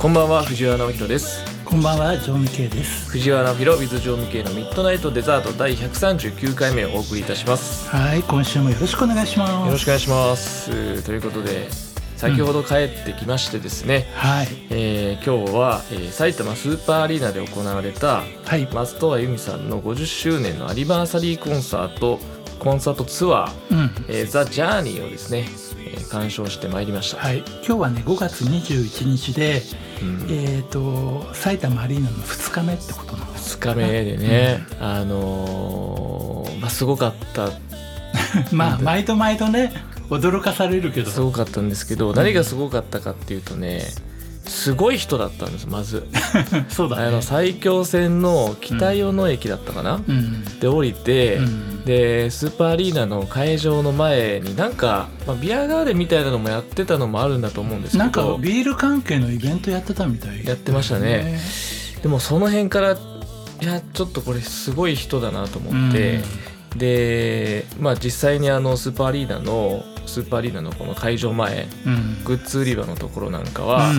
こんばんは藤原直弘です。こんばんはジョン・ケイです。藤原直弘 with ジョン・ケイのミッドナイトデザート第139回目をお送りいたします。はい今週もよろしくお願いします。よろしくお願いします。ということで先ほど帰ってきましてですね、うん、はい、えー、今日は、えー、埼玉スーパーアリーナで行われた、はい、松任谷由実さんの50周年のアニバーサリーコンサートコンサートツアー「うん、えー、ザ・ジャーニーをですね、えー、鑑賞してまいりました、はい、今日はね5月21日で、うん、えっ、ー、と埼玉アリーナの2日目ってことなの2日目でね、うん、あのー、まあすごかった。まあ毎度毎度ね驚かされるけど。すごかったんですけど何がすごかったかっていうとね、すごい人だったんですまず。そうだ、ね、あの埼京線の北与野駅だったかな、うん、で降りて、うん、でスーパーアリーナの会場の前になんか、まあ、ビアガーデンみたいなのもやってたのもあるんだと思うんですけど。なんかビール関係のイベントやってたみたい、ね、やってましたね。でもその辺からいやちょっとこれすごい人だなと思って、うん、でまあ実際にあのスーパーアリーナのスーパーアリーナのこの会場前、うん、グッズ売り場のところなんかは、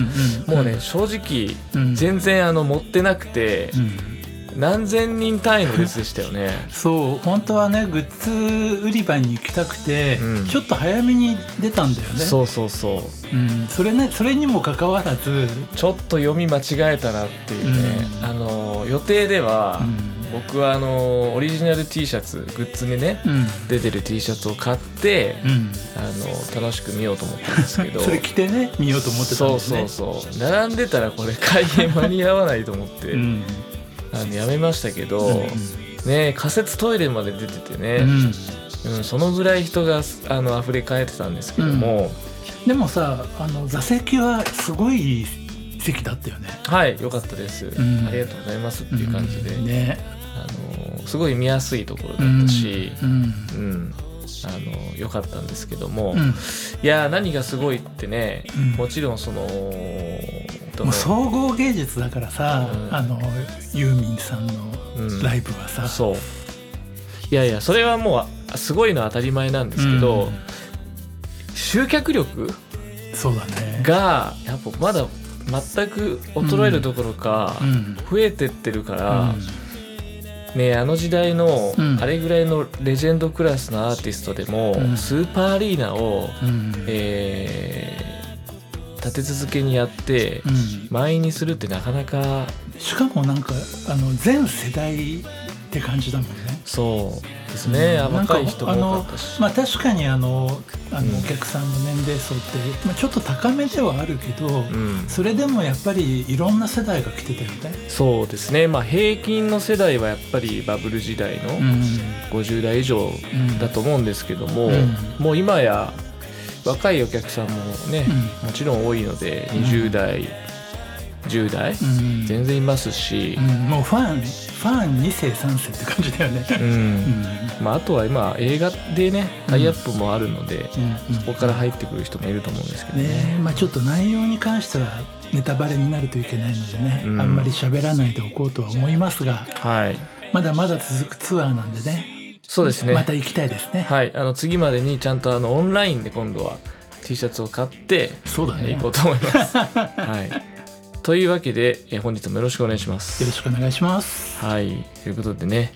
もうね正直、全然あの持ってなくて、何千人単位の列でしたよね。そう本当はねグッズ売り場に行きたくて、うん、ちょっと早めに出たんだよね。そうそうそう、うん、それねそれにもかかわらずちょっと読み間違えたなっていうね、うん、あの予定では、僕はあのオリジナル T シャツグッズにね、うん、出てる T シャツを買って、うん、あの楽しく見ようと思ったんですけど。それ着てね見ようと思ってたんですね。そうそうそう。並んでたらこれ開演間に合わないと思って、うん、あのやめましたけど、うん、ね仮設トイレまで出ててね、うん。そのぐらい人があの溢れ返ってたんですけども、でもさあの座席はすごい席だったよね。はい良かったです、ありがとうございますっていう感じで、ねあのすごい見やすいところだったし、うん、うん、あの良かったんですけども、うん、いや何がすごいってね、うん、もちろんそのもう総合芸術だからさ、あのユーミンさんのライブはさ、そう。いやいやそれはもうすごいのは当たり前なんですけど、集客力そうだね。がやっぱまだ全く衰えるどころか増えてってるから、ねあの時代のあれぐらいのレジェンドクラスのアーティストでも、スーパーアリーナを、えー、立て続けにやって、満員にするってなかなかしかもなんかあの全世代って感じだもんね。そうですね、うん、若い人も多かったし。まあ確かにあのあのお客さんの年齢層って、まあ、ちょっと高めではあるけど、うん、それでもやっぱりいろんな世代が来てたよね。そうですね。まあ平均の世代はやっぱりバブル時代の50代以上だと思うんですけども、うん、もう今や若いお客さんもね、もちろん多いので20代、10代、うん、全然いますし、うん、もうファンファン2世3世って感じだよね、うん。まあ、あとは今映画でねタイアップもあるので、そこから入ってくる人もいると思うんですけどね、ね、まあ、ちょっと内容に関してはネタバレになるといけないのでね、あんまり喋らないでおこうとは思いますが、はい、まだまだ続くツアーなんでね。そうですね。また行きたいですね。はい。あの次までにちゃんとあのオンラインで今度は T シャツを買ってそうだね。行こうと思います。はいというわけで、え本日もよろしくお願いします。よろしくお願いします。はい、ということでね、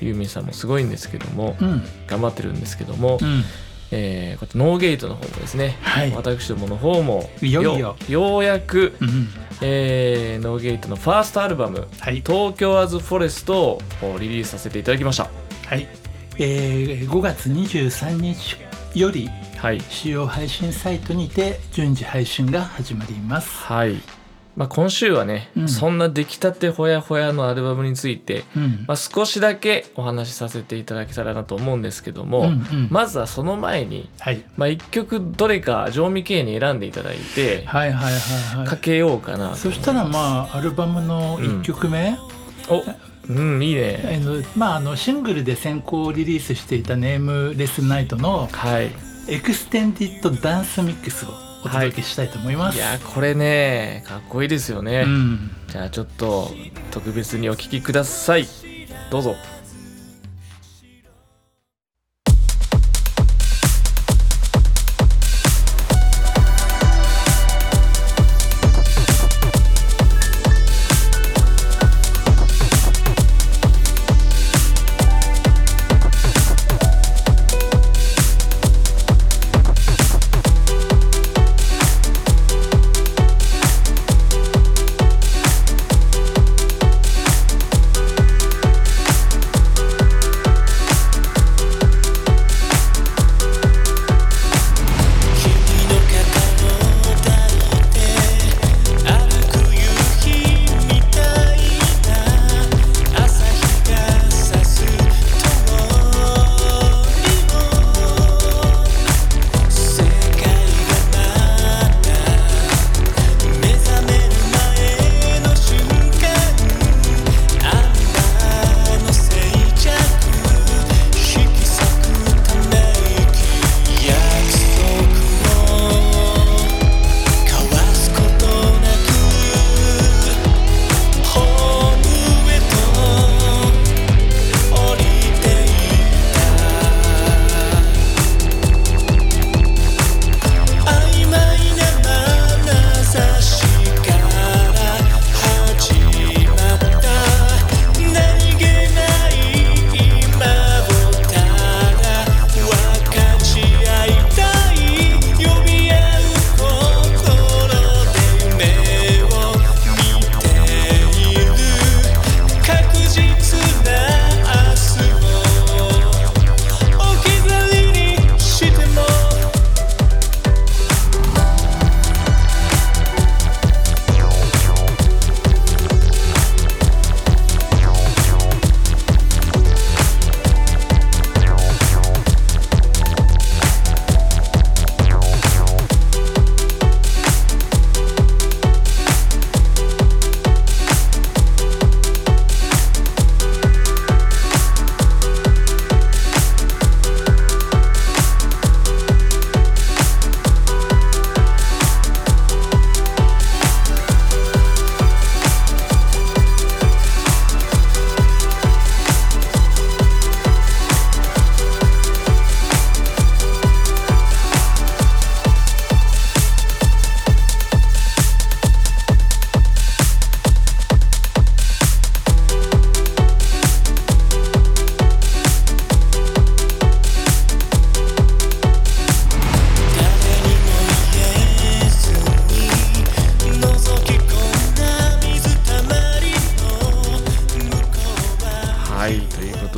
ユーミンさんもすごいんですけども、うん、頑張ってるんですけども、うん、えー、こうやってノーゲートの方もですね、はい、私どもの方もようやく、うん、えー、ノーゲートのファーストアルバム「はい、東京アズフォレスト」をリリースさせていただきました。はい、えー、5月23日より、はい、主要配信サイトにて順次配信が始まります。はいまあ、今週はね、うん、そんな出来たてほやほやのアルバムについて、うん、まあ、少しだけお話しさせていただけたらなと思うんですけども、うんうん、まずはその前に、はい、まあ、1曲どれか常味系に選んでいただいて、はいはいはいはい、かけようかなそしたらまあアルバムの1曲目、おうん、いいね。あのまああのシングルで先行リリースしていた Nameless Night の、はい、 Extended Dance Mix をお届けしたいと思います、はい、いやこれねかっこいいですよね、うん、じゃあちょっと特別にお聴きください。どうぞ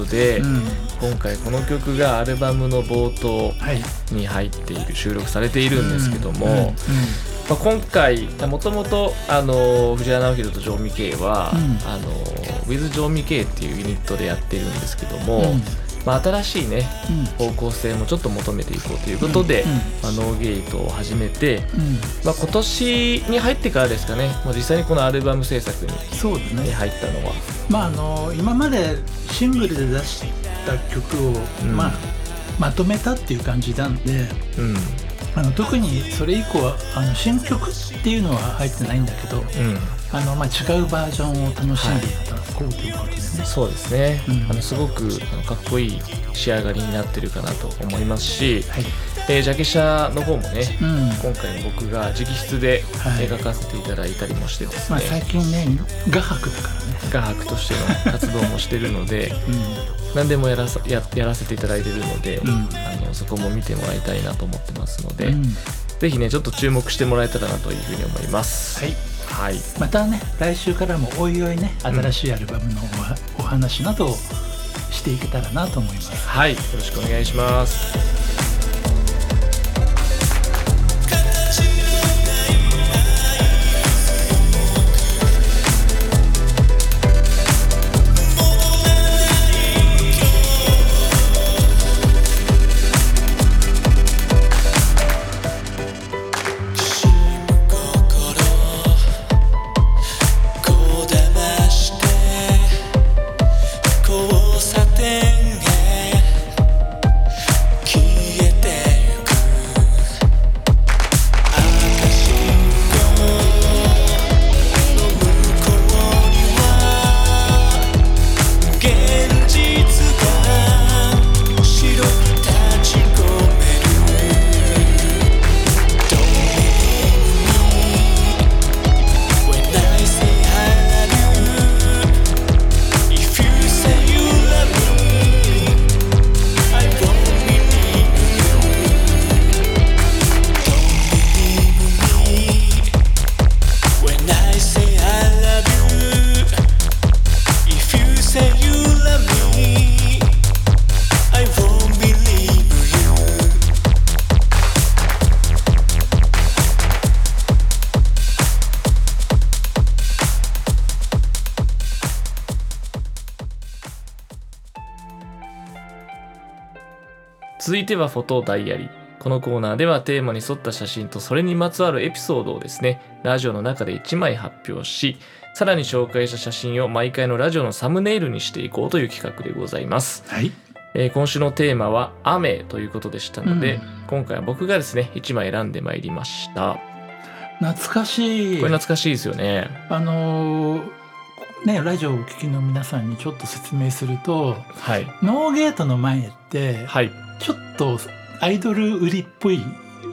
で、うん、今回この曲がアルバムの冒頭に入っている、収録されているんですけども、まあ、今回もともと藤原直弘とジョー・ミケイは、うん、あの With ジョー・ミケイっていうユニットでやってるんですけども、うんまあ、新しいね、うん、方向性もちょっと求めていこうということで、うん。うん、まあ、ノーゲートを始めて、まあ、今年に入ってからですかね、まあ、実際にこのアルバム制作にそうね、入ったのは。まあ、あの今までシングルで出した曲を、まあ、まとめたっていう感じなんで、うん。あの特にそれ以降はあの新曲っていうのは入ってないんだけど、うん、あのまあ、違うバージョンを楽しんでいただこうと。いうことですね。そうですね、うん、あのすごくあのかっこいい仕上がりになってるかなと思いますし、はい。えー、ジャケ写の方もね、うん、今回僕が直筆で描かせていただいたりもしてですね、はいまあ、最近ね画伯だからね。画伯としての活動もしてるので、うん、何でもやらさややらせていただいてるので、うん、あのそこも見てもらいたいなと思ってますので、うん、ぜひねちょっと注目してもらえたらなというふうに思います。はいはい、またね来週からもおいおいね新しいアルバムのお,、話などをしていけたらなと思います。はいよろしくお願いします。続いてはフォトダイアリー。このコーナーではテーマに沿った写真とそれにまつわるエピソードをですね、ラジオの中で1枚発表し、さらに紹介した写真を毎回のラジオのサムネイルにしていこうという企画でございます。はい。えー、今週のテーマは雨ということでしたので、うん、今回は僕がですね、1枚選んでまいりました。懐かしい。これ懐かしいですよね。あのーね、ラジオをお聞きの皆さんにちょっと説明すると、はい、ノーゲートの前って、はい、ちょっとアイドル売りっぽい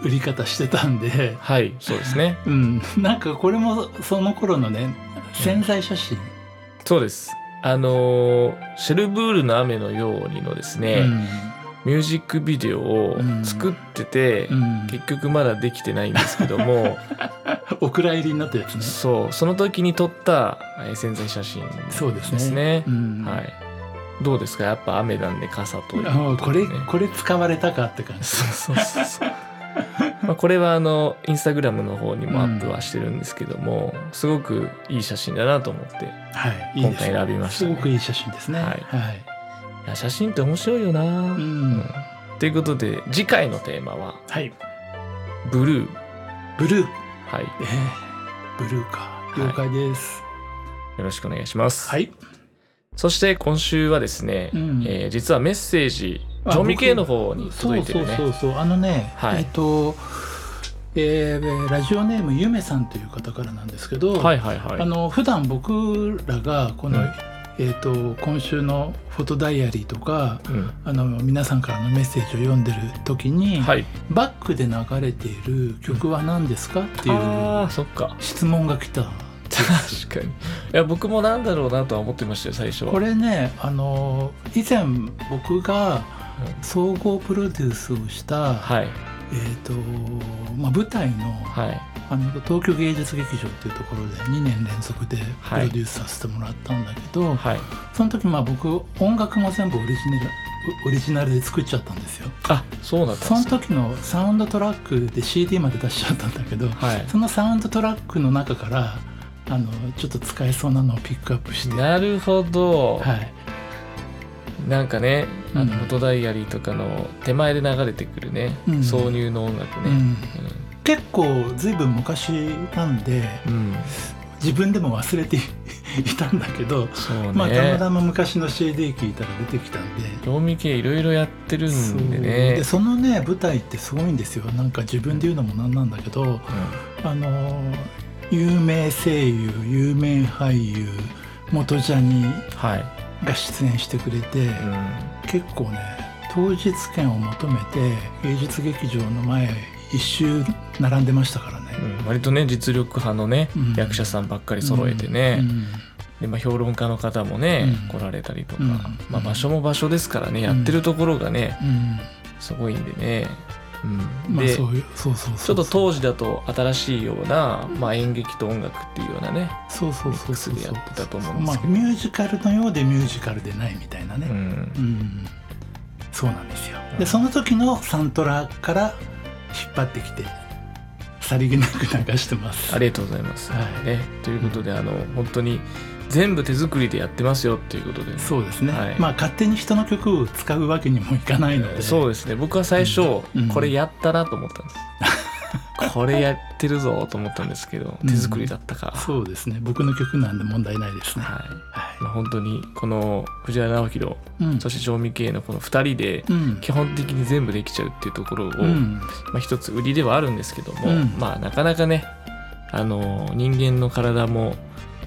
売り方してたんで。はいそうですね。うん。なんかこれもその頃のね潜在写真、うん、そうです。あのシェルブールの雨のようにのですね、うん、ミュージックビデオを作ってて、うん、結局まだできてないんですけども。お蔵入りになったやつね。そうその時に撮った潜在写真ですね。そうですね、はいどうですか？やっぱ雨なんで傘とね、これこれ使われたかって感じ。そうそうそう まあこれはあのインスタグラムの方にもアップはしてるんですけども、うん、すごくいい写真だなと思って、はい、今回選びました、ね、すごくいい写真ですね。はい、はい、いや写真って面白いよな、うん、うん、ということで次回のテーマは、はい、ブルー。ブルー。はい、えー、ブルーか。了解です、はい、よろしくお願いします。はいそして今週はですね、うん、えー、実はメッセージジョン・ミケイの方に届いてるね。そうそうそうあのね、はい、えっ、ー、とえー、ラジオネームゆめさんという方からなんですけど、はいはいはい、あの普段僕らがこの、うん、えーと、今週のフォトダイアリーとか、うん、あの皆さんからのメッセージを読んでる時に、はい、バックで流れている曲は何ですかっていう質問が来た。確かに。いや僕もなんだろうなとは思ってましたよ最初は。これねあの以前僕が総合プロデュースをした、はい。えーとまあ、舞台の,、はい。あの東京芸術劇場っていうところで2年連続でプロデュースさせてもらったんだけど、はい。その時まあ僕音楽も全部オリジナルオリジナルで作っちゃったんですよ。あそうだったそのんですか。時のサウンドトラックで CD まで出しちゃったんだけど、はい。そのサウンドトラックの中からあのちょっと使えそうなのをピックアップして、なるほど、はい、なんかねあのうん。フォトダイアリーとかの手前で流れてくるね、うん。挿入の音楽ね。うん、結構ずいぶん昔なんでうん、うん自分でも忘れて いたんだけど、ね、まあたまたま昔の CD 聞いたら出てきたんで。興味系いろいろやってるんでね。でそのね舞台ってすごいんですよ。なんか自分で言うのもなんなんだけどあの有名声優有名俳優元ジャニうん、はい、が出演してくれて、うん、結構ね当日券を求めて芸術劇場の前一周並んでましたからね。うん。割とね実力派のね、うん。役者さんばっかり揃えてね、うん。でまあ、評論家の方もね、うん。来られたりとか、うん。まあ、場所も場所ですからねやってるところがね、うん。すごいんでね、うん、まあういうそうそうそうちょっと当時だと新しいような、まあ、演劇と音楽っていうようなね、そうそうそうそう。でやってたと思うんですけど。まあミュージカルのようでミュージカルでないみたいなね、うん。うん、そうなんですよ。うん。でその時のサントラから引っ張ってきてさりげなく流してます。ありがとうございます。はい。ね、ということであの本当に全部手作りでやってますよっていうことで、そうですね、はい。まあ勝手に人の曲を使うわけにもいかないので。そうですね。僕は最初、うん。これやったなと思ったんです。これやってるぞと思ったんですけどうん手作りだったか。そうですね。僕の曲なんで問題ないですね。はい。はまあ、本当にこの藤原直弘い、うん。そして調味系のこの2人でうん。基本的に全部できちゃうっていうところを、うん。まあ、一つ売りではあるんですけども、うん。まあなかなかねあの人間の体も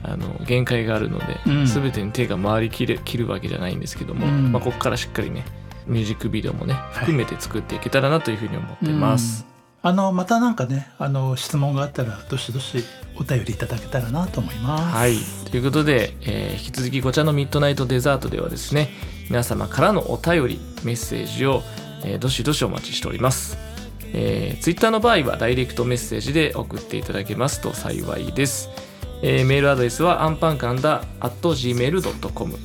あの限界があるので、うん全てに手が回りきる切るわけじゃないんですけども、うんまあ、ここからしっかりねミュージックビデオもね含めて作っていけたらなというふうに思ってます。あのまたなんかねあの質問があったらどしどしお便りいただけたらなと思いますはいということで、えー引き続きこちらのミッドナイトデザートではですね皆様からのお便りメッセージを、えーどしどしお待ちしております。えー、ツイッターの場合はダイレクトメッセージで送っていただけますと幸いです。えーメールアドレスはアンパンカンダ at gmail.com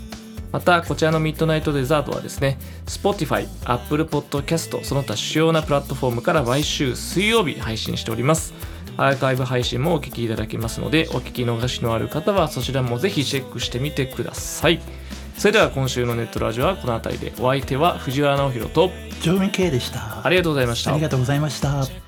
またこちらのミッドナイトデザートはですね Spotify、Apple Podcast その他主要なプラットフォームから毎週水曜日配信しております。アーカイブ配信もお聞きいただけますのでお聞き逃しのある方はそちらもぜひチェックしてみてください。それでは今週のネットラジオはこの辺りで。お相手は藤原直弘と常味系でした。ありがとうございました。ありがとうございました